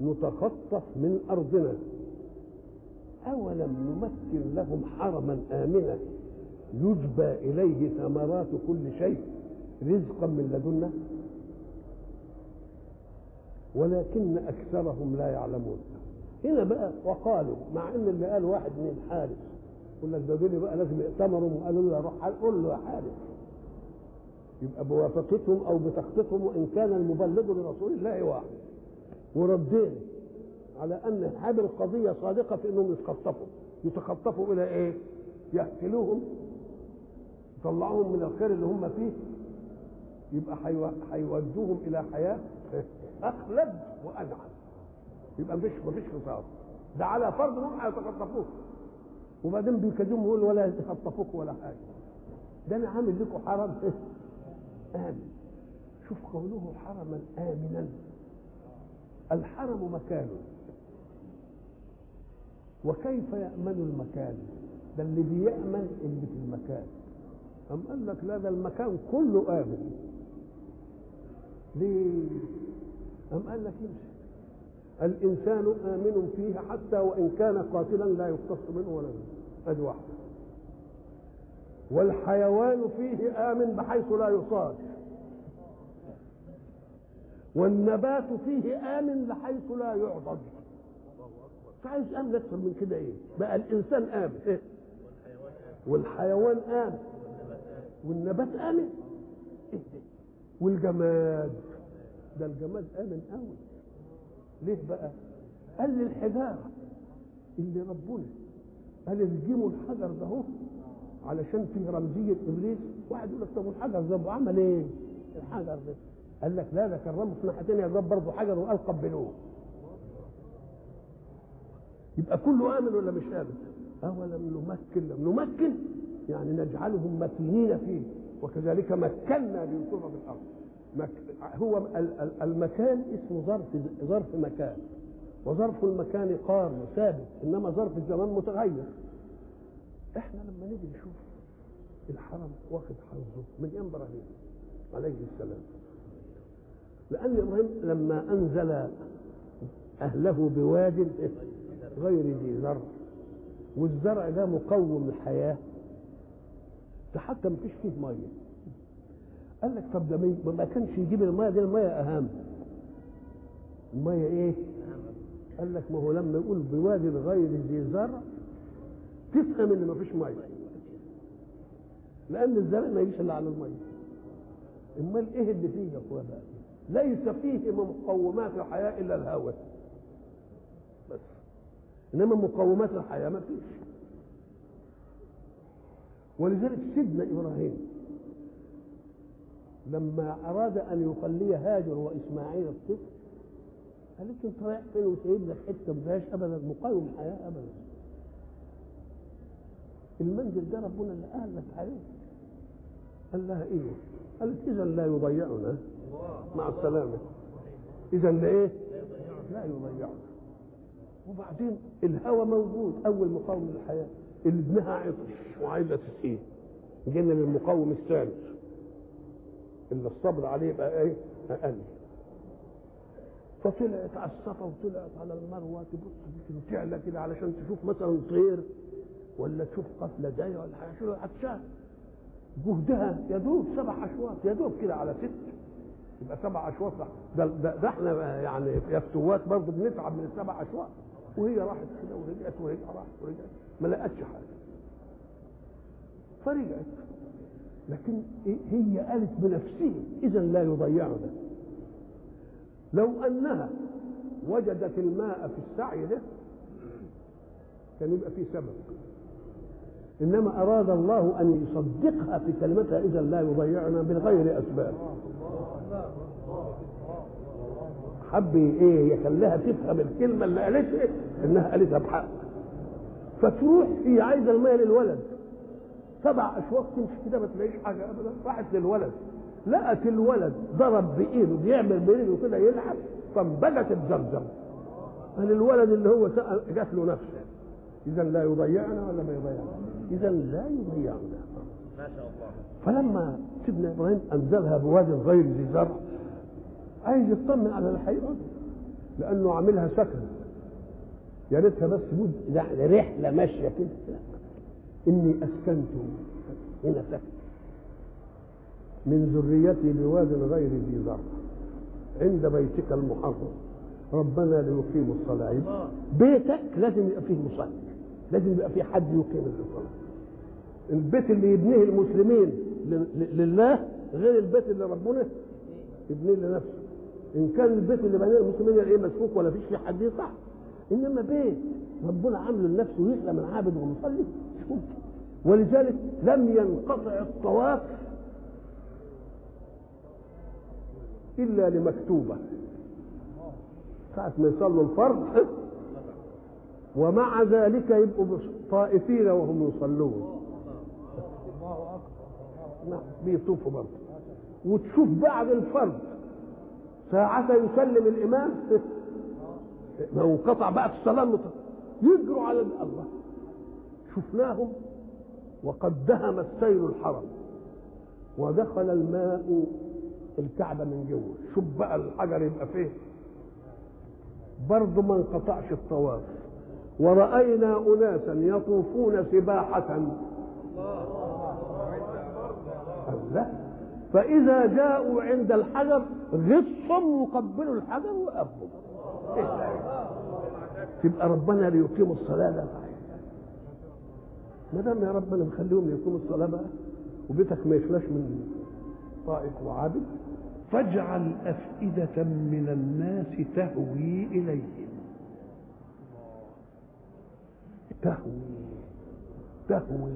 نتخطف من أرضنا. أولم نمكن لهم حرما آمنا؟ يجبى إليه ثمرات كل شيء رزقا من لدنا. ولكن أكثرهم لا يعلمون. هنا بقى وقالوا مع إن اللي قال واحد من الحارس يقول لك ده بقى لازم يأتمروا وقالوا له روح قول له يا حارس. يبقى بوافقتهم أو بتخطيطهم وإن كان المبلغ لرسول الله واحد. وردينا على أن هذه القضية صادقة في أنهم يتخطفوا. يتخطفوا إلى إيه؟ يقتلوهم يطلعوهم من الخير اللي هم فيه يبقى هيودوهم إلى حياة أخلد وانعم يبقى مفيش مفيش خطاب ده على فرض إنهم هيتخطفوك. وبعدين بيكلموا يقول ولا يتخطفوك ولا حاجة. ده أنا عامل لكم حرم امن شوف قوله حرما آمنا. الحرم مكان. وكيف يأمن المكان؟ ده اللي بيأمن اللي في المكان. أم قال لك لا ده المكان كله آمن. ليه؟ أم قال لك يمشي. الإنسان آمن فيه حتى وإن كان قاتلا لا يقتص منه ولا منه أدي واحدة. والحيوان فيه آمن بحيث لا يصاد. والنبات فيه آمن بحيث لا يعضد. عايز آمن أكثر من كده إيه؟ بقى الإنسان آمن. إيه؟ والحيوان آمن. والنبات آمن. إيه؟ والجماد. ده الجماد آمن قوي ليه بقى؟ قال لي الحجاره اللي ربنا قال الجيموا الحجر ده اهو علشان فيه رمزية إبليس. واحد يقول لك طب والحجر ده عمل إيه؟ الحجر ده. قال لك لا ده كرمه في ناحيتين يا رب برضه حجر وقال قبلوه يبقى كله آمن ولا مش آمن؟ أولم نمكن لم نمكن؟ يعني نجعلهم متينين فيه. وكذلك مكنا ليوسف في الأرض. هو المكان اسمه ظرف ظرف مكان. وظرف المكان قارن ثابت إنما ظرف الزمان متغير. إحنا لما نيجي نشوف الحرم واخد حظه من إبراهيم عليه السلام. لأن إبراهيم لما أنزل أهله بواد غير ذي زرع والزرع ده مقوم الحياة ده حتى ما فيش فيه مية. قال لك طب ده ما كانش يجيب المية دي المية أهم. المية إيه؟ قال لك ما هو لما يقول بواد غير ذي زرع تفهم إن ما فيش مية. لأن الزرع ما يجيش إلا على المية. أمال إيه اللي فيه يا أخويا بقى ليس فيه من مقومات الحياة إلا الهواء بس. إنما مقومات الحياة ما فيش. ولذلك سيدنا إبراهيم لما أراد أن يخلي هاجر وإسماعيل الطفل قال لك أنت رايح فين وسايب لك حتة ما فيهاش ابدا مقاوم الحياة ابدا. المنزل ده ربنا اللي أهلك عليه. قال لها إيه؟ قالت اذا لا يضيعنا. مع السلامة. اذا لإيه؟ لا يضيعنا وبعدين الهوى موجود. أول مقاوم للحياة. اللي ابنها عطش وعايزة تسقيه. جينا للمقاوم الثالث. اللي الصبر عليه يبقى إيه؟ أقل. فطلعت على الصفا وطلعت على المروة. تبص تعلى كده علشان تشوف مثلا طير. ولا تشوف قفلة جاية ولا حاجة. عطشان. جهدها يا دوب سبع أشواط. يا دوب كده على ست. يبقى سبع أشواط ده, ده, ده إحنا يعني يا فتوات برضه بنتعب من السبع أشواط. وهي راحت كده ورجعت وهي راحت ورجعت. ما لقتش حاجة. فرجعت. لكن هي قالت بنفسها اذا لا يضيعنا لو أنها وجدت الماء في السعي ده كان يبقى فيه سبب. إنما أراد الله أن يصدقها في كلمتها اذا لا يضيعنا بغير أسباب. حب إيه يخليها تفهم الكلمة اللي قالتها إنها قالتها بحق. فتروح هي عايزة الميه للولد. سبع اشواط تمشي كده ما تلاقيش حاجة ابدا. راحت للولد. لقت الولد ضرب بإيده بيعمل بايده كده يلعب فانبجت الزمزم. قال الولد اللي هو سأل جات له نفسه. اذا لا يضيعنا ولا ما يضيعنا. إذا لا يضيعنا ما شاء الله. فلما سيدنا إبراهيم أنزلها بواد غير ذي زرع عايز يطمن على الحقيقة لأنه عاملها سكن. يا ريتها بس مد يعني رحلة ماشية كده. لا. إني أسكنت هنا سكن. من ذريتي بواد غير ذي زرع. عند بيتك المحرم. ربنا ليقيموا الصلاة. يبقى بيتك لازم يبقى فيه مصلي. لازم يبقى فيه حد يقيم الصلاه البيت اللي يبنيه المسلمين لله غير البيت اللي ربنا يبنيه لنفسه. إن كان البيت اللي بناه المسلمين إيه مسفوك ولا فيش فيه حد يصح. إنما بيت ربنا عامله لنفسه ويخلى من عابد ومصلي ولذلك لم ينقطع الطواف إلا لمكتوبة. ساعة ما يصلوا الفرض ومع ذلك يبقوا طائفين وهم يصلون. نعم بيطوفوا برضه. وتشوف بعد الفرض ساعة يسلم الإمام ما انقطع بقى الصلاة يجروا على الله. شفناهم وقد دهم السيل الحرم ودخل الماء الكعبة من جوه. شوف بقى الحجر يبقى فيه برضه ما انقطعش الطواف. ورأينا أناسا يطوفون سباحة. الله. فإذا جاءوا عند الحجر غصهم وقبلوا الحجر ده؟ تبقى ربنا ليقيموا الصلاة ده. ما دام يا ربنا مخليهم يقيموا الصلاة بقى وبيتك ما يخلاش من طائف وعابد فاجعل أفئدة من الناس تهوي إليهم. تهوي. تهوي.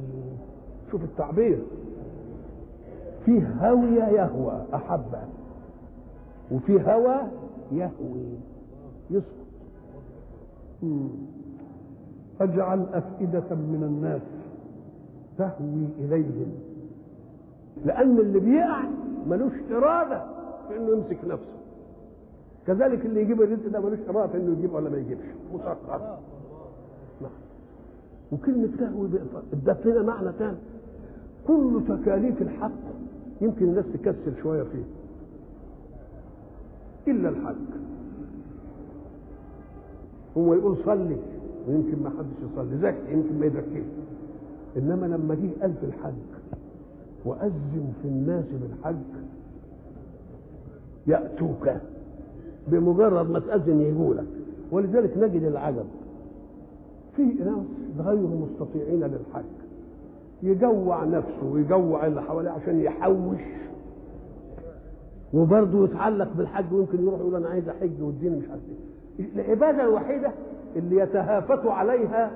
شوف التعبير. فيه هوية يهوى أحب وفي هوى يهوي. يسقط مم. فاجعل أفئدة من الناس تهوي إليهم. لأن اللي بيقع ملوش إرادة في إنه يمسك نفسه. كذلك اللي يجيب الرزق ده ملوش إرادة في إنه يجيب ولا ما يجيبش. نعم وكلمة تهوي ادت لنا معنى تاني كل تكاليف الحق يمكن الناس تكسل شوية فيه. إلا الحج هو يقول صلي ويمكن ما حدش يصلي. زكي يمكن ما يزكيش. إنما لما جه قال في الحج وأذن في الناس بالحج يأتوك. بمجرد ما تأذن يجوا لك ولذلك نجد العجب. في ناس غير مستطيعين للحج يجوع نفسه ويجوع اللي حواليه عشان يحوش. وبرضه يتعلق بالحج ويمكن يروح يقول أنا عايز أحج والدين مش عارف إيه. العبادة الوحيدة اللي يتهافت عليها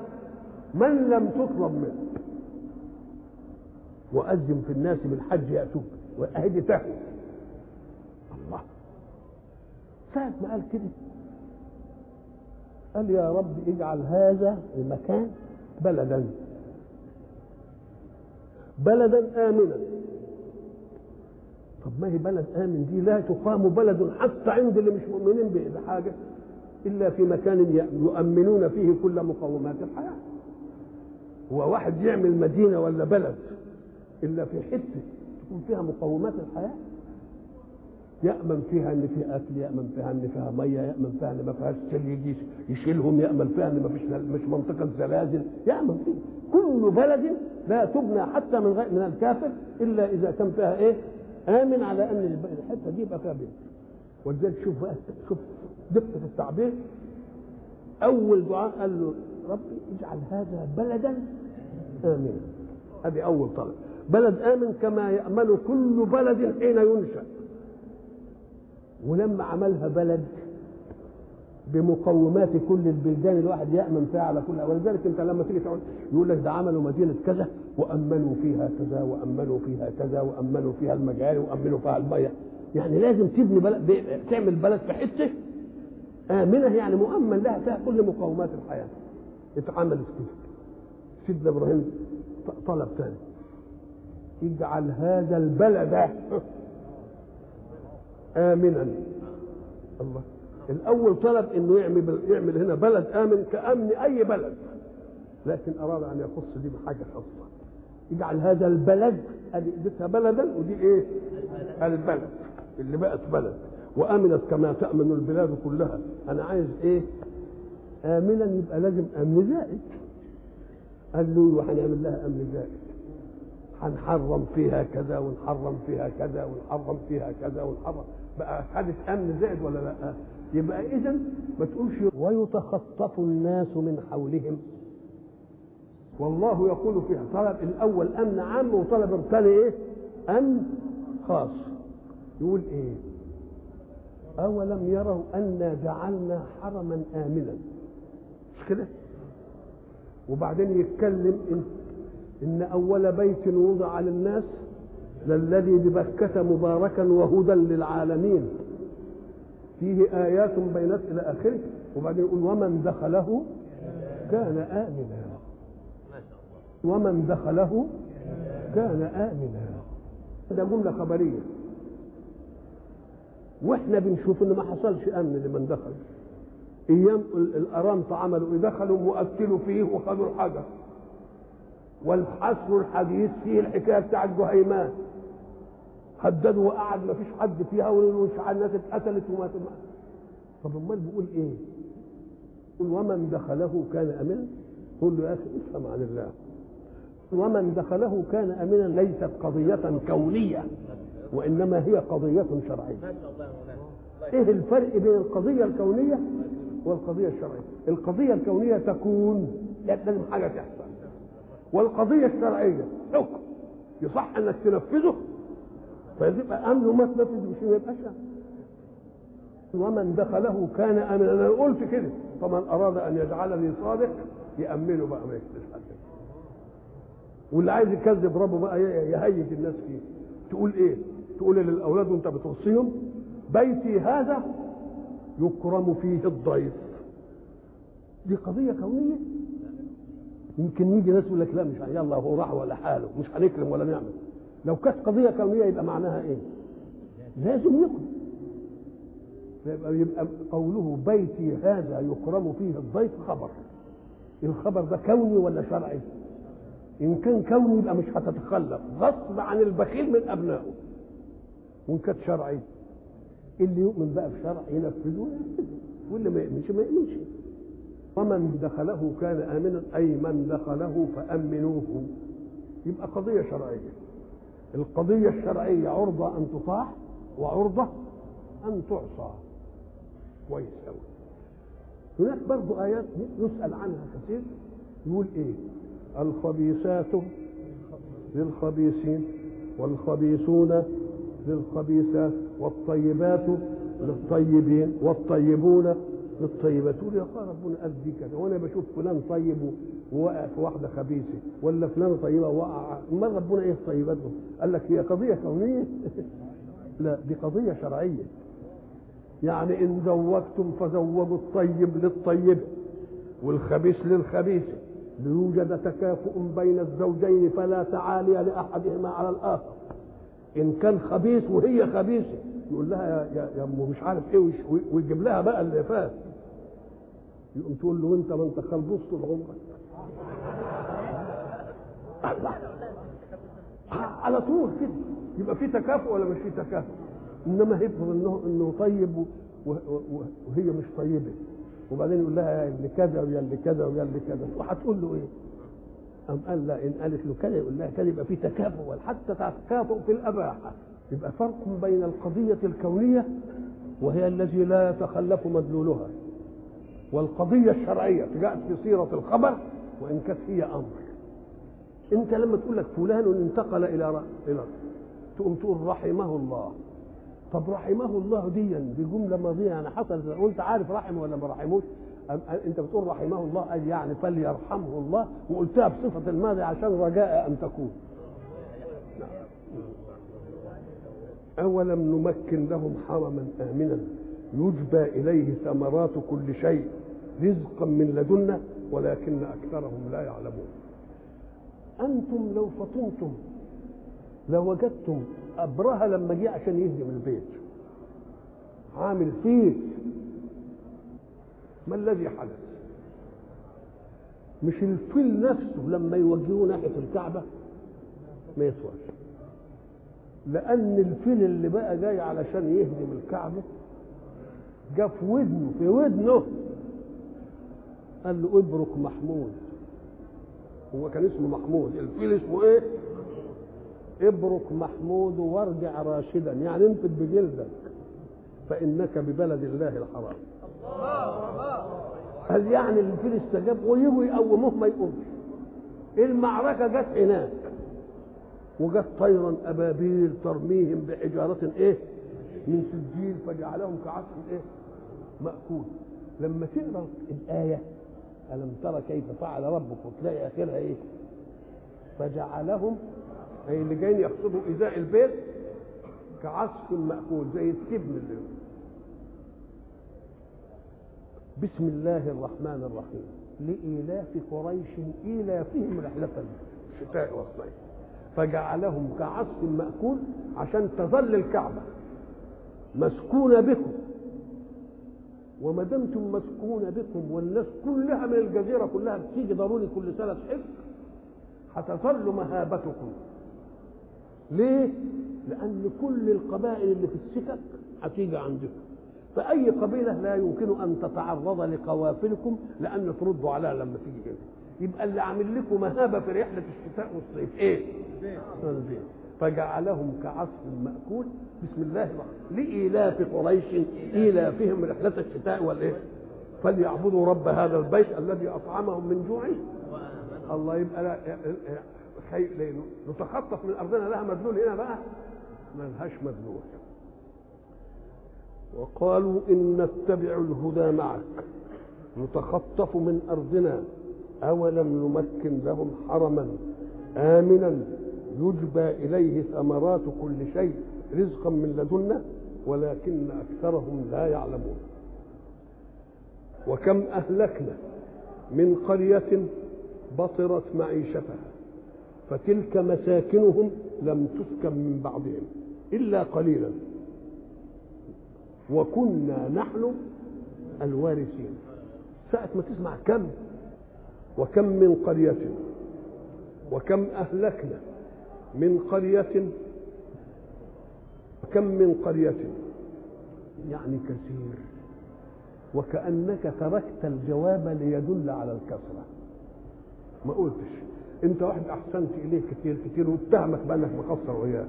من لم تطلب منه. وأذن في الناس بالحج يأتوك وأهدي تهوى. الله. ساعة ما قال كده قال يا رب اجعل هذا المكان بلدا. بلدا آمنا. طب ما هي بلد آمن دي؟ لا تقام بلد حتى عند اللي مش مؤمنين بحاجة إلا في مكان يؤمنون فيه كل مقومات الحياة. هو واحد يعمل مدينة ولا بلد إلا في حتة تكون فيها مقومات الحياة؟ يأمن فيها إن فيها أكل يأمن فيها إن فيها مية يأمن فيها إن ما فيهاش سيل يجي يشيلهم يأمن فيها إن ما فيش مش منطقة زلازل يأمن فيها. كل بلد لا تبنى حتى من غير من الكافر إلا إذا كان فيها إيه؟ آمن على أن الحتة دي يبقى فيها بيت. ولذلك شوف بقى شوف دقة التعبير. أول دعاء قال له ربي اجعل هذا بلدا آمنا. هذه أول طلب. بلد آمن كما يأمن كل بلد حين ينشأ. ولما عملها بلد بمقومات كل البلدان الواحد يأمن فيها على كل ولذلك انت لما تيجي تقول يقول لك ده عملوا مدينة كذا وأمنوا فيها كذا وأمنوا فيها كذا وأمنوا فيها المجاري وأمنوا فيها المية يعني لازم تبني بلد تعمل بلد في حتة آمنة يعني مؤمن لها فيها كل مقومات الحياة. اتعملت كده. سيدنا إبراهيم طلب ثاني. اجعل هذا البلد آمنا. الله. الأول طلب إنه يعمل يعمل هنا بلد آمن كأمن أي بلد. لكن أراد أن يخص دي بحاجة خاصة. يجعل هذا البلد ادي بلدا ودي إيه؟ البلد. اللي بقت بلد. وأمنت كما تأمن البلاد كلها. أنا عايز إيه؟ آمنا يبقى لازم أمن زائد قال له وهنعمل لها أمن زائد هنحرم فيها كذا ونحرم فيها كذا ونحرم فيها كذا ونحرم بقى خدت أمن زائد ولا لا؟ يبقى اذا ما تقولش ويتخطف الناس من حولهم. والله يقول فيها طلب الأول أمن عام وطلب الثاني إيه؟ أمن خاص. يقول إيه؟ أولم يروا انا جعلنا حرما آمنا. مش كده؟ وبعدين يتكلم إن, أول بيت وضع للناس للذي ببكة مباركا وهدى للعالمين. فيه آيات بينات إلى آخره. وبعدين يقول ومن دخله كان آمنا. ومن دخله كان آمنا. ده جملة خبرية. وإحنا بنشوف ان ما حصلش أمن لمن دخل. أيام الأرامطة عملوا إيه دخلوا واكلوا فيه وخدوا الحجر. والحصر الحديث فيه الحكاية بتاع الجهيمان هددوا وقعد ما فيش حد فيها ومش الناس اتقتلت وما طب أمال بيقول إيه؟ يقول ومن دخله كان أمنا؟ قول له يا أخي افهم عن الله ومن دخله كان أمنا ليست قضية كونية وإنما هي قضية شرعية. إيه الفرق بين القضية الكونية والقضية الشرعية؟ القضية الكونية تكون لازم حاجة تحصل. والقضية الشرعية. حكم. يصح أنك تنفذه. فيبقى امن وما تنفذ مش ما يبقاش ومن دخله كان آمنا. أنا قلت كده. فمن أراد أن يجعلني صادق يأمنه بقى ما يكتبش حد واللي عايز يكذب ربه بقى يهيج الناس فيه. تقول إيه؟ تقول للأولاد وأنت بتوصيهم بيتي هذا يكرم فيه الضيف. دي قضية كونية. يمكن يجي ناس يقول لك لا مش يلا هو راح ولا حاله. مش هنكرم ولا نعمل. لو كانت قضية كونية يبقى معناها إيه؟ لازم يكرم يبقى, يبقى قوله بيتي هذا يكرم فيه الضيف خبر. الخبر ده كوني ولا شرعي؟ إن كان كوني يبقى مش هتتخلف. غصب عن البخيل من أبنائه. وإن كانت شرعي. اللي يؤمن بقى بشرع ينفذه وينفذه. واللي ما يؤمنش ما يؤمنش. ومن دخله كان آمنا أي من دخله فأمنوه. يبقى قضية شرعية. القضية الشرعية عرضة أن تطاع وعرضة أن تعصى. كويس قوي هناك برضو آيات يسأل عنها كثير. يقول إيه؟ الخبيثات للخبيثين والخبيثون للخبيثات والطيبات للطيبين والطيبون للطيبات تقول يا ربنا قال دي كده وأنا بشوف فلان طيب ووقع في واحدة خبيثة ولا فلان طيبة وقع ما ربنا إيه الطيبات قال لك هي قضية كونية. لا دي قضية شرعية. يعني إن زوجتم فزوجوا الطيب للطيب والخبيث للخبيث. ليوجد تكافؤ بين الزوجين فلا تعالي لأحدهما على الآخر. إن كان خبيث وهي خبيثة يقول لها يا يا ام مش عارف إيه ويجيب لها بقى اللي فات. يقوم تقول له انت ما أنت خلبوس طول عمرك على طول كده. يبقى في تكافؤ ولا مش في تكافؤ؟ إنما هيفرض انه إنه طيب وهي مش طيبة. وبعدين يقول لها اللي كذا ويا اللي كذا ويا اللي كذا. وهتقول له إيه؟ أم قال لا إن قالت له كذا يقول لها كذا يبقى في تكافؤ حتى تكافؤ في الأباحة يبقى فرق بين القضية الكونية وهي التي لا يتخلف مدلولها والقضية الشرعية جاءت في صيغة الخبر وإن كانت هي أمر. أنت لما تقول لك فلان انتقل إلى إلى تقوم تقول رحمه الله. طب رحمه الله دي دي جملة ماضية يعني حصلت قلت عارف رحمه ولا ما رحموش؟ أنت بتقول رحمه الله قال يعني فليرحمه الله. وقلتها بصفة الماضي عشان رجاء أن تكون. أولم نمكن لهم حرما آمنا. يجبى إليه ثمرات كل شيء رزقا من لدنا ولكن أكثرهم لا يعلمون. أنتم لو فطنتم لوجدتم أبرهة لما جه عشان يهدم البيت. عامل فيه ما الذي حدث؟ مش الفيل نفسه لما يوجهوه ناحية الكعبة ما يسواش. لأن الفيل اللي بقى جاي علشان يهدم الكعبة جاء في ودنه في ودنه. قال له ابرك محمود. هو كان اسمه محمود. الفيل اسمه إيه؟ ابرك محمود وارجع راشدا. يعني انفد بجلدك. فإنك ببلد الله الحرام. قال يعني الفيل استجاب ويجوا يقوموه ما يقومش؟ المعركة جت هناك. وجت طيرا أبابيل ترميهم بحجارة إيه؟ من سجيل فجعلهم كعصف إيه؟ مأكول. لما تقرأ الآية ألم ترى كيف فعل ربك؟ وتلاقي آخرها إيه؟ فجعلهم أي اللي جايين يقصدوا إزاء البيت كعصف مأكول زي التبن اللي بسم الله الرحمن الرحيم. لإيلاف قريش إيلافهم رحلة الشتاء والصيف. فجعلهم كعصف مأكول عشان تظل الكعبة. مسكونة بكم. وما دمتم مسكونة بكم والناس كلها من الجزيرة كلها بتيجي ضروري كل سنة حج هتظل مهابتكم. ليه؟ لأن كل القبائل اللي في السكك هتيجي عندكم. فأي قبيلة لا يمكن أن تتعرض لقوافلكم لأن تردوا عليها لما تيجي هنا يبقى اللي عامل لكم مهابة في رحلة الشتاء والصيف. إيه؟ البيت فجعلهم كعصف مأكول. بسم الله. الرحمن لإيلاف قريش إيلافهم رحلة الشتاء والإيه؟ فليعبدوا رب هذا البيت الذي أطعمهم من جوع الله يبقى لا خي... نتخطف من أرضنا لها مدلول هنا بقى. ما لهاش مدلول. وقالوا إن نتبع الهدى معك نتخطف من أرضنا أولم نمكن لهم حرما آمنا يجبى إليه ثمرات كل شيء رزقا من لدنا ولكن أكثرهم لا يعلمون. وكم أهلكنا من قرية بطرت معيشتها فتلك مساكنهم لم تسكن من بعضهم إلا قليلا. وكنا نحن الوارثين. ساعة ما تسمع كم وكم من قرية وكم أهلكنا من قرية وكم من قرية يعني كثير وكأنك تركت الجواب ليدل على الكثرة ما قلتش. أنت واحد أحسنت اليه كثير كثير واتهمك بأنك مقصر وياه.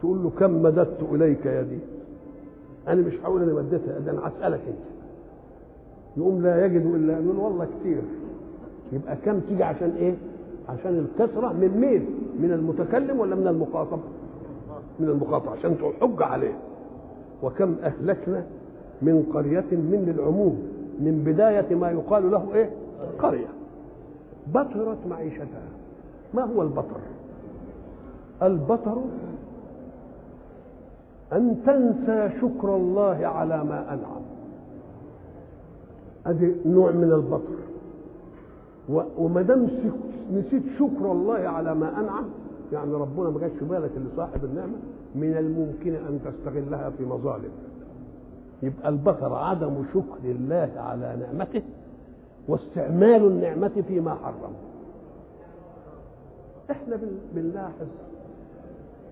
تقول له كم مددت إليك يدي أنا مش هقول أنا مديتها ده أنا هسالك أنت. يقوم لا يجد إلا يقول والله كثير يبقى كم تيجي عشان إيه؟ عشان الكثره من مين؟ من المتكلم ولا من المخاطب؟ من المخاطب عشان تحج عليه. وكم أهلكنا من قرية من العموم من بداية ما يقال له إيه؟ قرية. بطرت معيشتها. ما هو البطر؟ البطر أن تنسى شكر الله على ما أنعم. هذه نوع من البطر. وما دام نسيت شكر الله على ما أنعم يعني ربنا ما في بالك اللي صاحب النعمة من الممكن أن تستغلها في مظالم. يبقى البطر عدم شكر الله على نعمته واستعمال النعمة فيما حرم إحنا بنلاحظ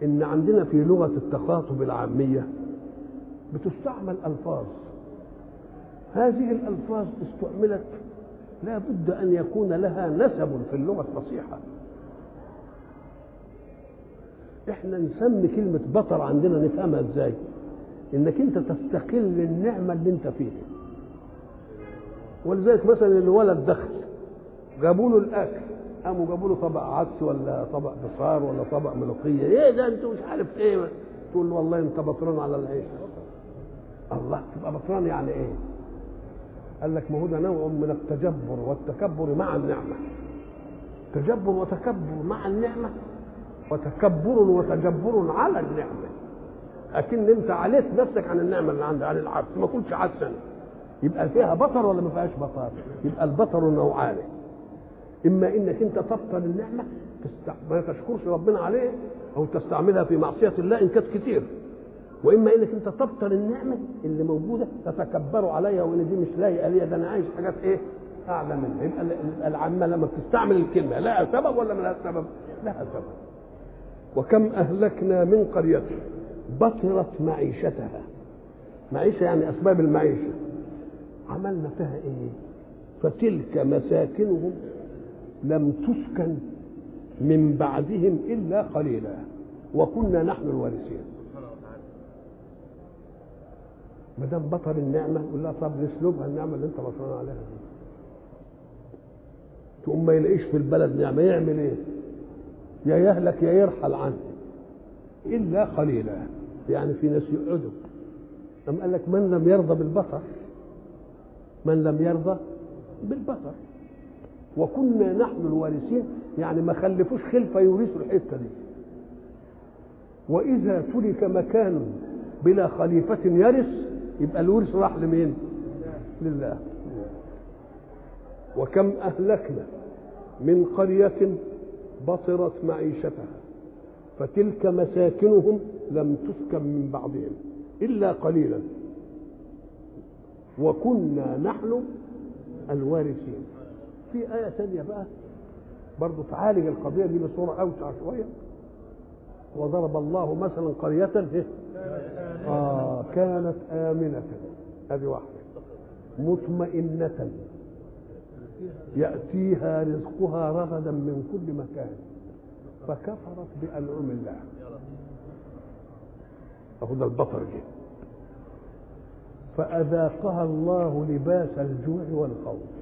إن عندنا في لغة التخاطب العامية بتستعمل ألفاظ. هذه الألفاظ استعملت لا بد أن يكون لها نسب في اللغة الفصيحة. إحنا نسمي كلمة بطر عندنا نفهمها إزاي؟ إنك أنت تستقل النعمة اللي أنت فيها. ولذلك مثلا الولد دخل جابوا له الأكل. قاموا جابوا له طبق عدس ولا طبق بصار ولا طبق ملوخية. إيه ده انت مش عارف إيه؟ تقول له والله أنت بطران على العيش. الله تبقى بطران يعني إيه؟ قال لك ما هو ده نوع من التجبر والتكبر مع النعمة. تجبر وتكبر مع النعمة. وتكبر وتجبر على النعمة. اكن أنت عليت نفسك عن النعمة اللي عندك عن العبد ما كنتش حسن يبقى فيها بطر ولا ما فيهاش بطر؟ يبقى البطر نوعان. إما إنك أنت تبطل النعمة. ما تشكرش ربنا عليه أو تستعملها في معصية الله إن كانت كتير. وإما إنك أنت تبطل النعمة اللي موجودة تتكبروا عليها وإن دي مش لايقه ليا ده أنا عايز حاجات إيه؟ أعلى منها. يبقى ال- العامة لما بتستعمل الكلمة لها سبب ولا ما لها سبب؟ لها سبب. وكم أهلكنا من قرية بطرت معيشتها. معيشة يعني أسباب المعيشة. عملنا فيها إيه؟ فتلك مساكنهم لم تسكن من بعدهم إلا قليلا. وكنا نحن الوارثين. ما دام بطل النعمة يقول لها طب نسلبها النعمة اللي انت بطلان عليها دي. تقوم ما يلاقيش في البلد نعمة يعمل إيه؟ يا يهلك يا يرحل عنه. إلا قليلا. يعني في ناس يقعدوا. أم قال لك من لم يرضى بالبطر؟ من لم يرضى بالبطر. وكنا نحن الوارثين يعني ما خلفوش خلفة يورثوا الحتة دي. وإذا ترك مكان بلا خليفة يرث يبقى الورث راح لمين؟ لله. وكم أهلكنا من قرية بطرت معيشتها فتلك مساكنهم لم تسكن من بعضهم إلا قليلا. وكنا نحن الوارثين. في آية ثانية بقى برضو تعالج القضية دي بصورة أوسع شوية. وضرب الله مثلا قرية إيه؟ آه كانت آمنة. هذه واحدة. مطمئنة. يأتيها رزقها رغدا من كل مكان. فكفرت بأنعم الله. ده البطر جه فأذاقها الله لباس الجوع والخوف.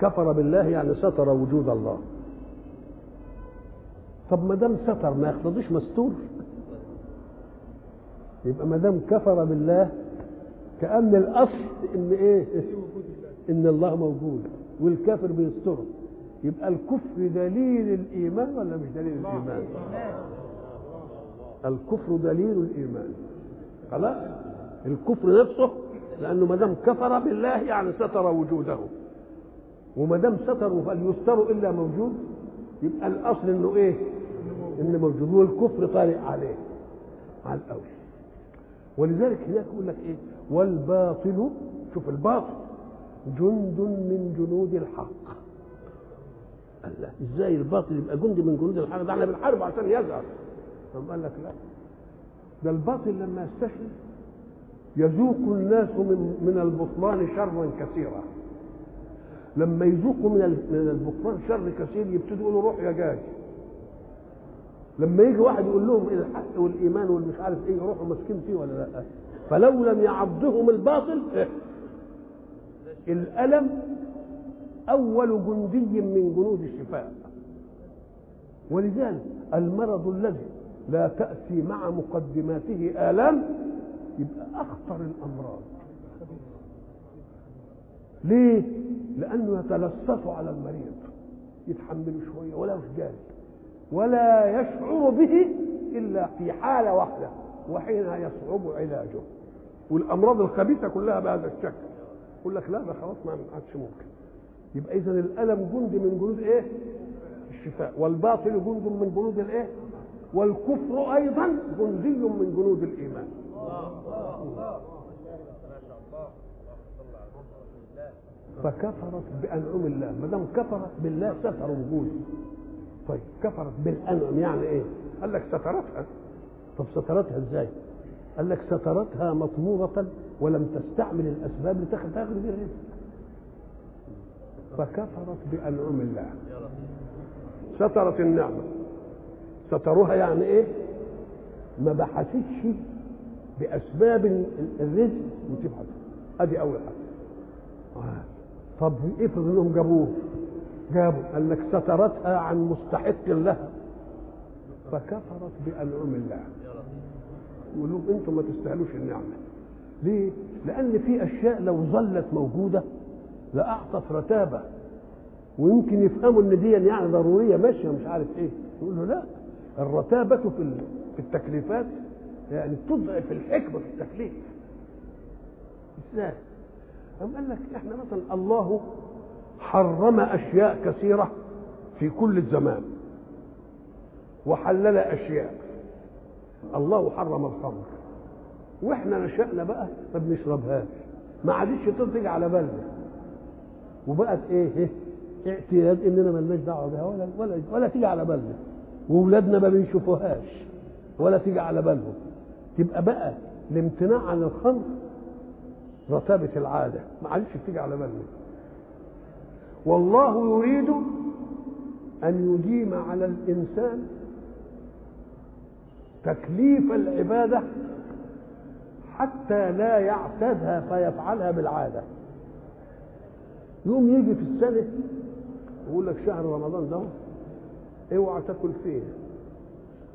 كفر بالله يعني ستر وجود الله. طب ما دام ستر ما يقتضيش مستور. يبقى ما دام كفر بالله كأن الأصل إن إيه؟ إن الله موجود والكافر بيستره يبقى الكفر دليل الإيمان ولا مش دليل الإيمان؟ الكفر دليل الإيمان. خلاص؟ الكفر نفسه لأنه ما دام كفر بالله يعني ستر وجوده. وما دام ستر فليستر إلا موجود يبقى الأصل إنه إيه؟ إنه موجود والكفر طارئ عليه على الأول. ولذلك هناك يقول لك إيه؟ والباطل شوف الباطل جند من جنود الحق. الله إزاي الباطل يبقى جند من جنود الحق؟ ده إحنا بنحارب عشان يظهر. طب قال لك لا. ده الباطل لما يستشري يذوق الناس من من البطلان شرا كثيرا. لما يذوقوا من من البطلان شر كثير يبتدوا يقولوا روح يا جاي لما يجي واحد يقول لهم الحق والإيمان والمش عارف إيه يروحوا ماسكين فيه ولا لأ؟ فلو لم يعضهم الباطل الألم أول جندي من جنود الشفاء. ولذلك المرض الذي لا تأتي مع مقدماته آلام يبقى أخطر الأمراض. ليه؟ لأنه يتلصف على المريض. يتحمل شوية ولا مش جاي ولا يشعر به إلا في حالة واحدة وحين يصعب علاجه. والأمراض الخبيثة كلها بهذا الشكل. يقول لك لا ده خلاص ما عادش ممكن. يبقى إذا الألم جند من جنود إيه؟ الشفاء. والباطل جند من جنود الإيه؟ والكفر أيضا جندي من جنود الإيمان. فكفرت بأنعم الله. ما دام كفرت بالله ستر وجوده طيب كفرت بالأنعم يعني إيه؟ قال لك سترتها. طب سترتها إزاي؟ قال لك سترتها مطمورة ولم تستعمل الأسباب لتاخذ تاخذ بها. الرزق فكفرت بأنعم الله. سترت النعمة. ستروها يعني إيه؟ ما بحثتش بأسباب الرزق وتبحث. ادي اول حاجة. طب افرض إنهم جابوه. جابوا. لك سترتها عن مستحق لها. فكفرت بأنعم الله. يقول لهم أنتم ما تستاهلوش النعمة. ليه؟ لأن في أشياء لو ظلت موجودة لأعطت رتابة. ويمكن يفهموا إن دي يعني ضرورية ماشية مش عارف إيه. يقول له لا. الرتابة في في التكليفات يعني تضعف الحكمة في التكليف. إزاي؟ قام قال لك إحنا مثلا الله حرم أشياء كثيرة في كل الزمان وحلل أشياء. الله حرم الخمر. وإحنا نشأنا بقى ما بنشربهاش ما عادش تيجي على بالنا. وبقت إيه؟ إيه؟ اعتياد إننا مالناش دعوة بها ولا ولا ولا تيجي على بالنا. واولادنا ما بنشوفوهاش. ولا تيجي على بالهم. تبقى بقى الامتناع عن الخمر رتابة العادة. ما عادش تيجي على بالنا. والله يريد أن يديم على الإنسان تكليف العبادة حتى لا يعتادها فيفعلها بالعادة. يوم يجي في السنة يقول لك شهر رمضان ده اوعى تاكل فيه.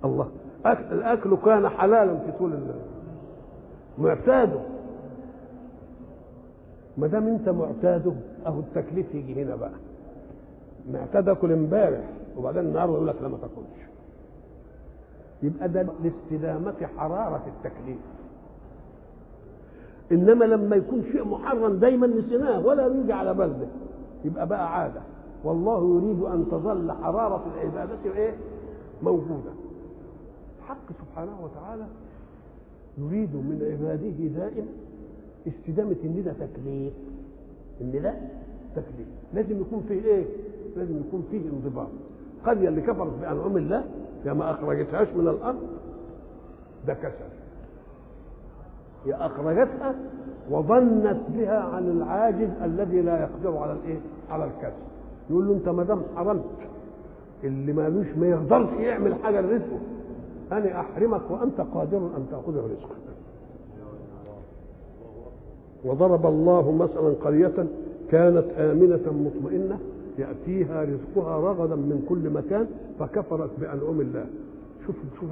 الله. أكل الأكل كان حلالا في طول معتاده. ما دام انت معتاده اهو التكليف يجي هنا بقى. معتاد اكل امبارح وبعدين النهارده يقول لك لا ما تاكلش. يبقى ده لاستدامة حرارة التكليف. إنما لما يكون شيء محرم دايما نسيناه ولا يجي على بالنا يبقى بقى عادة. والله يريد أن تظل حرارة العبادة إيه؟ موجودة. الحق سبحانه وتعالى يريد من عباده دائما استدامة ان ده تكليف. ان ده تكليف. لازم يكون فيه إيه؟ لازم يكون فيه انضباط. القريه اللي كفرت بانعم الله يا ما أخرجتهاش من الأرض ده كسل هي أخرجتها وظنت بها عن العاجز الذي لا يقدر على الإيه؟ على الكسب يقول له أنت ما دام حرمت اللي مالوش ما يقدرش يعمل حاجة لرزقه أنا أحرمك وأنت قادر أن تاخذ رزقك. وضرب الله مثلا قرية كانت آمنة مطمئنة يأتيها رزقها رغدا من كل مكان فكفرت بأنعم الله. شوف شوف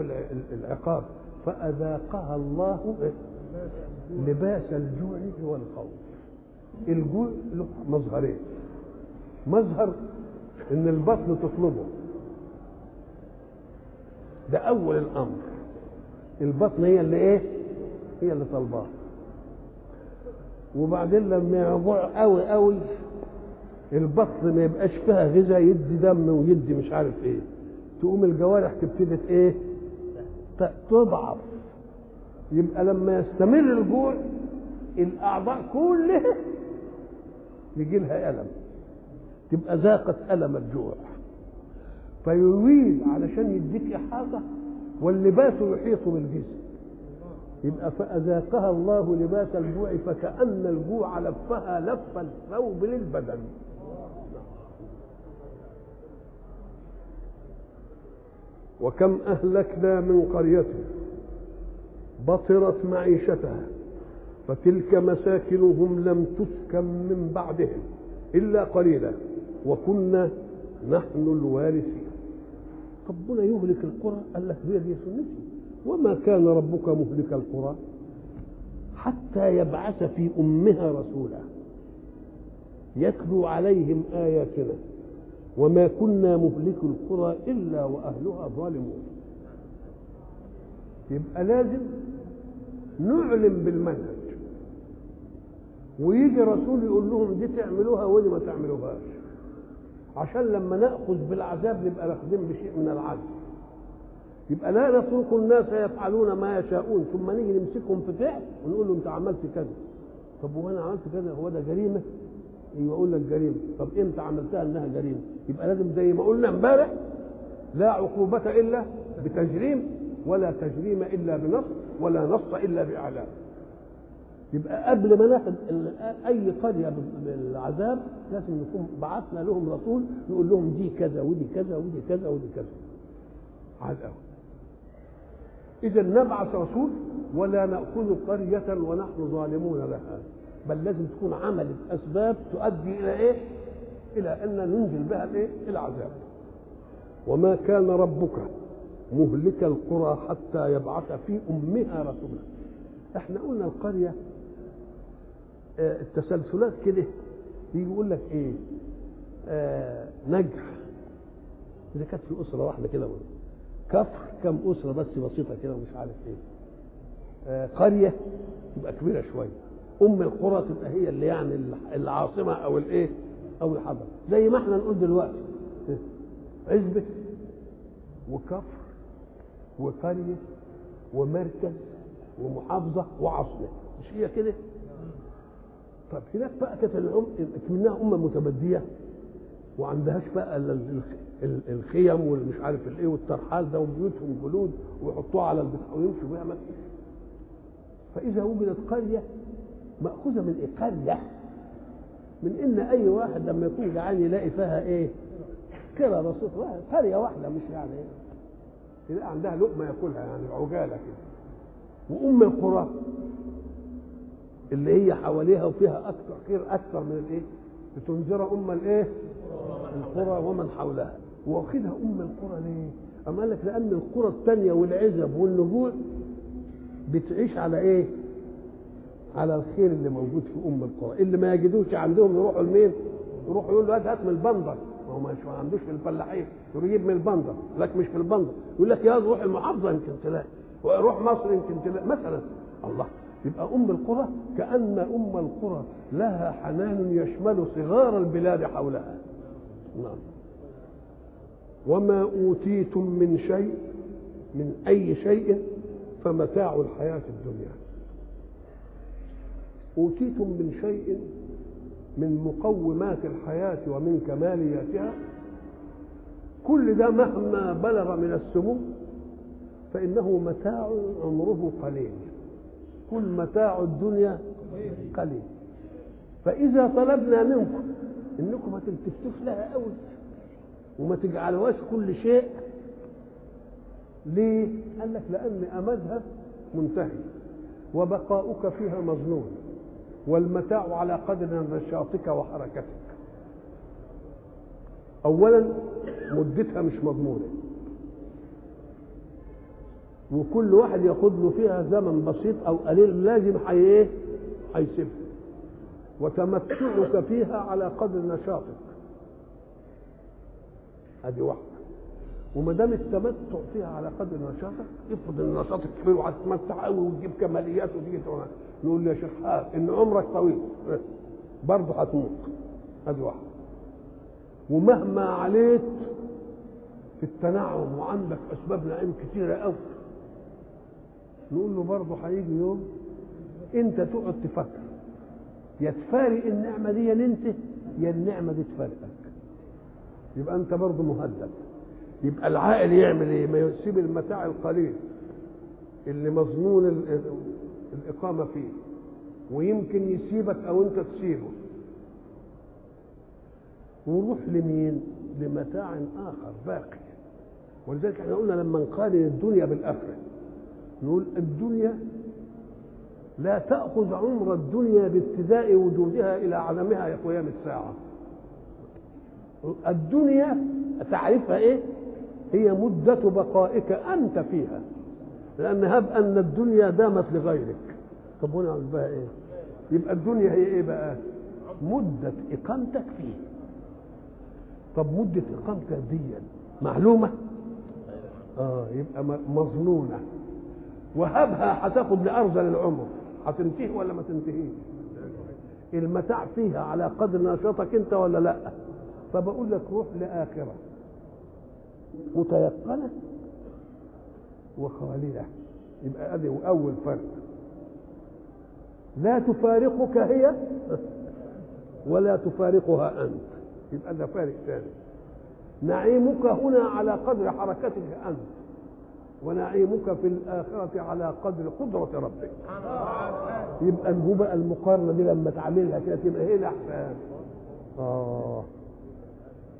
العقاب. فأذاقها الله لباس الجوع والخوف. الجوع له مظهرين مظهر إن البطن تطلبه. ده أول الأمر. البطن هي اللي إيه؟ هي اللي طالباه. وبعدين لما يجوع قوي قوي البطن ما يبقاش فيها غذاء يدي دم ويدي مش عارف إيه. تقوم الجوارح تبتدي إيه؟ تضعف. يبقى لما يستمر الجوع الأعضاء كلها يجي لها ألم. تبقى ذاقت ألم الجوع. فيريد علشان يديك إحاطة واللباس يحيط بالجسم. يبقى فأذاقها الله لباس الجوع فكأن الجوع لفها لف الثوب للبدن. وكم أهلكنا من قرية بطرت معيشتها فتلك مساكنهم لم تسكن من بعدهم إلا قليلا وكنا نحن الوارثين. ربنا يهلك القرى قال لك هي دي سنتي وما كان ربك مهلك القرى حتى يبعث في أمها رسولا يتلو عليهم آياتنا وما كنا مهلك القرى إلا وأهلها ظالمون. يبقى لازم نعلم بالمنهج. ويجي رسول يقول لهم دي تعملوها ودي ما تعملوهاش. عشان لما نأخذ بالعذاب نبقى ناخذين بشيء من العدل يبقى لا نترك الناس يفعلون ما يشاءون ثم نيجي نمسكهم في فعل ونقول له انت عملت كذا. طب وأنا عملت كذا؟ هو ده جريمة؟ أيوه أقول لك جريمة. طب إمتى عملتها؟ انها جريمة؟ يبقى لازم زي ما قلنا امبارح لا عقوبة إلا بتجريم ولا تجريم إلا بنص ولا نص إلا بإعلام. يبقى قبل ما ناخد أي قرية بالعذاب لازم نكون بعثنا لهم رسول يقول لهم دي كذا ودي كذا ودي كذا ودي كذا. على الأول إذا نبعث رسول ولا نأخذ قرية ونحن ظالمون لها. بل لازم تكون عملت أسباب تؤدي إلى إيه؟ إلى أن ننزل بها الإيه؟ العذاب وما كان ربك مهلك القرى حتى يبعث في أمها رسولا. إحنا قلنا القرية آه التسلسلات كده يقول لك إيه؟ آه نجح. إذا كانت في أسرة واحدة كده كفر كم أسرة بس بسيطة كده ومش عارف إيه. آه قرية تبقى كبيرة شوية. أم القرى تبقى هي اللي يعني العاصمة أو الإيه أو الحضر. زي ما إحنا نقول دلوقتي. عزبة وكفر وقريه ومركز ومحافظة وعاصمة. مش هي كده؟ طب هناك بقى كانت الأم منها أمة متبديه وعندهاش بقى الخيم والمش عارف الايه والترحال ده وبيوتهم جلود ويحطوها على البتاع ويمشوا بيها ما فإذا وجدت قرية مأخوذة من إيه؟ قرية من إن أي واحد لما يكون جعان يلاقي فيها إيه؟ كده بسيط واحد قرية واحدة مش يعني إيه؟ يلاقي عندها لقمة ياكلها يعني عجالة كده وأم القرى اللي هي حواليها وفيها أكثر خير أكثر من الإيه؟ لتنذر أم الإيه؟ القرى ومن حولها. واخدها أم القرى ليه؟ أما قال لك لأن القرى الثانية والعزب والنجوع بتعيش على إيه؟ على الخير اللي موجود في أم القرى، اللي ما يجدوش عندهم يروحوا لمين؟ يروحوا يقول له هات من البندر، ما هو ما عندوش في الفلاحين، يجيب من البندر، لك مش في البندر، يقول لك يا روح المحافظة يمكن تلاقي، وروح مصر يمكن تلاقي، مثلا. الله. يبقى أم القرى كأن أم القرى لها حنان يشمل صغار البلاد حولها. نعم. وما أوتيتم من شيء من أي شيء فمتاع الحياة الدنيا. أوتيتم من شيء من مقومات الحياة ومن كمالياتها. كل ده مهما بلغ من السمو فإنه متاع عمره قليل. كل متاع الدنيا قليل. فإذا طلبنا منكم إنكم ما تلتفتوش لها قوي وما تجعلوهاش كل شيء. ليه؟ قال لك لأن أمدها منتهي. وبقاؤك فيها مظنون. والمتاع على قدر نشاطك وحركتك. أولا مدتها مش مضمونة. وكل واحد ياخد له فيها زمن بسيط أو قليل لازم حي إيه؟ هيسيبها وتمتعك فيها على قدر نشاطك. ادي واحدة. وما دام التمتع فيها على قدر نشاطك افرض إن نشاطك كبير وهتتمتع قوي وتجيب كماليات وتيجي نقول يا شيخ حال إن عمرك طويل. برضه هتموت. ادي واحدة. ومهما عليت في التنعم وعندك أسباب نعيم كتيره قوي نقول له برضه هيجي يوم أنت تقعد تفكر. يا تفارق النعمة دي انت يا النعمة دي تفارقك. يبقى أنت برضه مهدد. يبقى العاقل يعمل إيه؟ ما يسيب المتاع القليل اللي مظنون الإقامة فيه ويمكن يسيبك أو أنت تسيبه. وروح لمين؟ لمتاع آخر باقي. ولذلك إحنا قلنا لما نقارن الدنيا بالآخرة نقول الدنيا لا تأخذ عمر الدنيا بابتداء وجودها إلى عدمها قيام الساعة. الدنيا تعرفها إيه؟ هي مدة بقائك أنت فيها. لأن هب أن الدنيا دامت لغيرك. طب هنا بقى إيه؟ يبقى الدنيا هي إيه بقى؟ مدة إقامتك فيه. طب مدة إقامتك دي معلومة؟ آه يبقى مظنونة. وهبها هتاخد لأرذل العمر. هتنتهي ولا ما تنتهيش؟ المتاع فيها على قدر نشاطك انت ولا لا؟ فبقول لك روح لآخرة. متيقنة وخالية. يبقى ادي أول فرق. لا تفارقك هي ولا تفارقها أنت. يبقى ده فارق ثاني. نعيمك هنا على قدر حركتك أنت. ونعيمك في الآخرة على قدر قدرة ربك. يبقى بقى المقارنة دي لما تعملها كده تبقى هي الأحسن. آه.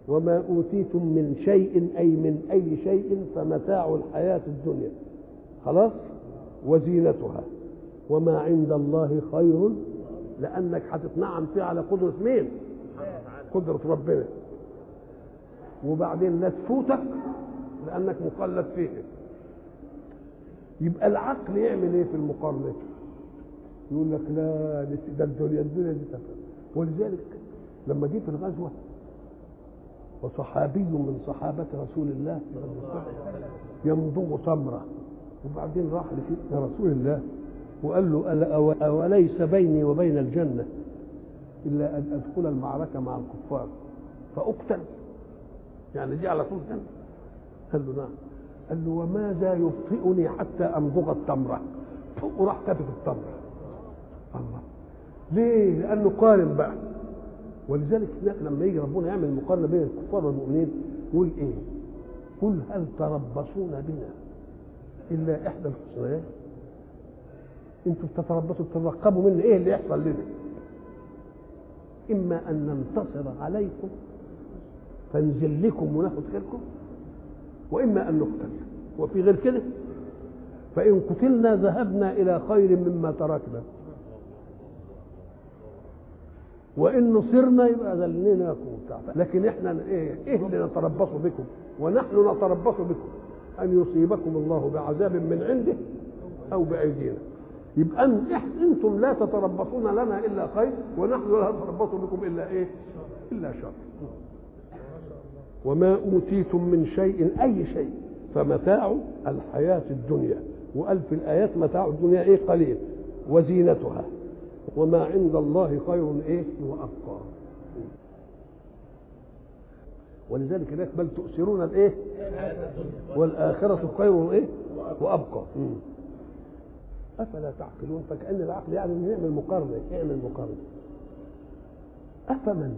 وما أوتيتم من شيء أي من أي شيء فمتاع الحياة الدنيا. خلاص؟ وزينتها. وما عند الله خير لأنك هتتنعم فيه على قدرة مين؟ قدرة ربنا. وبعدين لا تفوتك لأنك مخلد فيه يبقى العقل يعمل إيه في المقارنة؟ يقول لك لا ده الدنيا الدنيا دي تفهم ولذلك لما جه في الغزوة وصحابي من صحابة رسول الله يمضغ تمرة وبعدين راح لسيدنا رسول الله وقال له ألا أو- أوليس بيني وبين الجنة إلا أن أدخل المعركة مع الكفار؟ فأقتل. يعني دي على طول قال له نعم. قال له وماذا يبطئني حتى أمضغ التمرة وراح كتف التمرة الله. ليه؟ لأنه قارن بقى. ولذلك لما يجي ربنا يعمل مقارنة بين الكفار والمؤمنين يقول إيه؟ قل هل تربصون بنا إلا إحدى الحسنيين؟ أنتوا بتتربصوا تترقبوا منا إيه اللي يحصل لنا؟ إما أن ننتصر عليكم فنزل لكم وناخد خيركم وإما أن نقتل. وفي غير كده؟ فإن قتلنا ذهبنا إلى خير مما تركنا. وإن نصرنا يبقى ذلناكم لكن إحنا إيه إيه اللي نتربص بكم؟ ونحن نتربص بكم. أن يصيبكم الله بعذاب من عنده أو بأيدينا. يبقى أن أنتم لا تتربصون لنا إلا خير ونحن لا نتربص بكم إلا إيه؟ إلا شر. وما أوتيتم من شيء أي شيء. فمتاع الحياة الدنيا. وقال في الآيات متاع الدنيا إيه؟ قليل. وزينتها. وما عند الله خير إيه؟ وأبقى. ولذلك هناك بل تؤثرون الإيه؟ والآخرة خير إيه؟ وأبقى. مم. أفلا تعقلون؟ فكأن العقل يعني نعمل مقارنة اعمل مقارنة. أفمن؟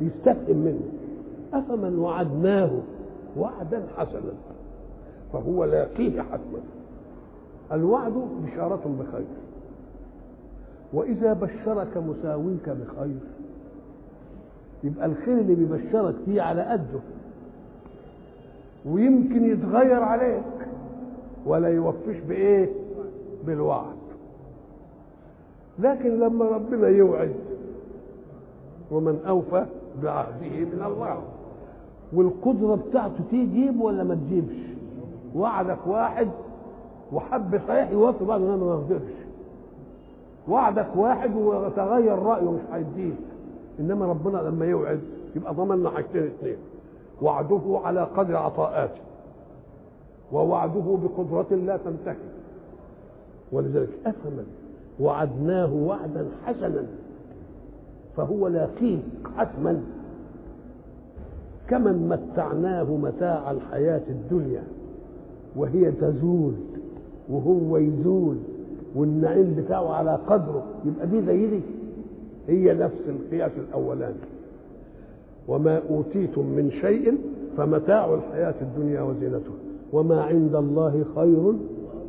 بيستفهم منه. أفمن وعدناه؟ وعدا حسنا. فهو لاقيه حتما الوعد بشارة بخير. وإذا بشرك مساويك بخير. يبقى الخير اللي بيبشرك فيه على قده. ويمكن يتغير عليك. ولا يوفيش بإيه؟ بالوعد. لكن لما ربنا يوعد ومن أوفى بعهده من الله. والقدرة بتاعته تجيب ولا ما تجيبش؟ وعدك واحد وحب صحيح يوفي بعض انما ما قدرش وعدك واحد وتغير رأيه مش هيديك إنما ربنا لما يوعد يبقى ضمننا حاجتين اثنين. وعده على قدر عطاءاته. ووعده بقدرة لا تنتهي. ولذلك أفمن وعدناه وعدا حسنا. فهو لاقيه حتما كمن متعناه متاع الحياة الدنيا وهي تزول وهو يزول والنعيم بتاعه على قدره. يبقى دي زي دي هي نفس القياس الأولاني. وما أوتيتم من شيء فمتاع الحياة الدنيا وزينتها وما عند الله خير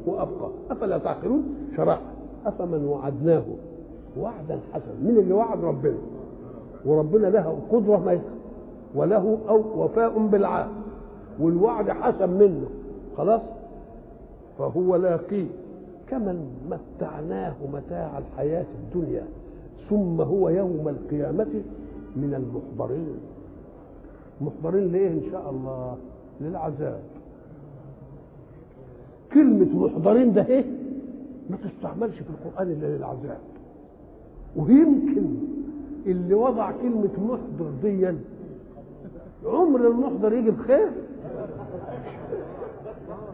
وأبقى. أفلا تعقلون؟ شرع أفمن وعدناه وعدا حسنا. من اللي وعد؟ ربنا. وربنا له قدرة ما وله أو وفاء بالعهد. والوعد حسن منه. خلاص؟ فهو لاقيه كمن متعناه متاع الحياة الدنيا ثم هو يوم القيامة من المحضرين. محضرين ليه إن شاء الله؟ للعذاب. كلمة محضرين ده إيه؟ ما تستعملش في القرآن إلا للعذاب. ويمكن اللي وضع كلمة محضر دي عمر المحضر يجي بخير؟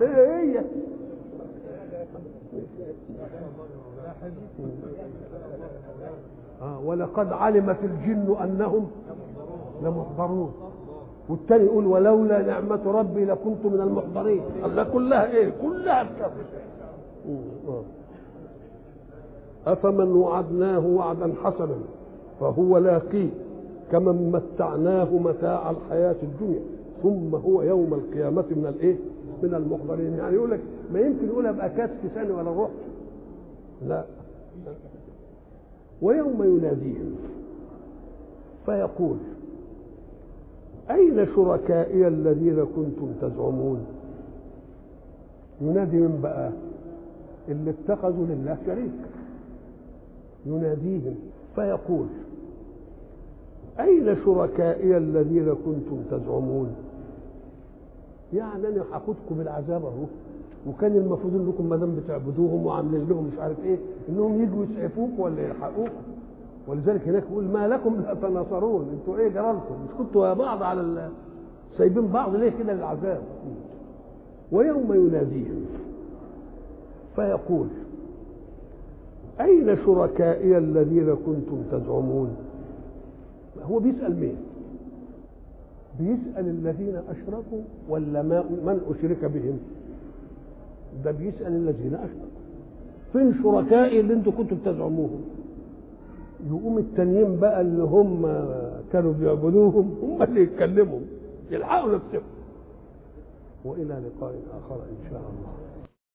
هي هي. آه ولقد علمت الجن أنهم لمحضرون. والتاني يقول ولولا نعمة ربي لكنت من المحضرين. الله كلها إيه؟ كلها بشر أفمن وعدناه وعدا حسنا فهو لاقيه كمن متعناه متاع الحياة الدنيا ثم هو يوم القيامة من الإيه؟ من المحضرين. يعني يقول لك ما يمكن يقول أبقى كاتب ثاني ولا رحت لا. ويوم يناديهم فيقول أين شركائي الذين كنتم تزعمون؟ ينادي من بقى؟ اللي اتخذوا لله شريك. يناديهم فيقول أين شركائي الذين كنتم تزعمون؟ يعني أنا هاخدكم بالعذاب أهو وكان المفروض أنكم ما دام بتعبدوهم وعاملين لهم مش عارف إيه إنهم يجوا يسعفوك ولا يلحقوك. ولذلك هناك يقول ما لكم لا تناصرون أنتوا إيه جرالكم؟ مش كنتوا يا بعض على ال... سايبين بعض ليه كده للعذاب؟ ويوم يناديهم فيقول أين شركائي الذين كنتم تزعمون؟ هو بيسأل مين؟ بيسأل الذين أشركوا ولا ما من أشرك بهم؟ ده بيسأل الذين أشركوا. فين شركائي اللي أنتم كنتم تزعموهم؟ يقوم التانيين بقى اللي هم كانوا بيعبدوهم هم اللي يتكلموا يلحقوا نفسهم. وإلى لقاء آخر إن شاء الله.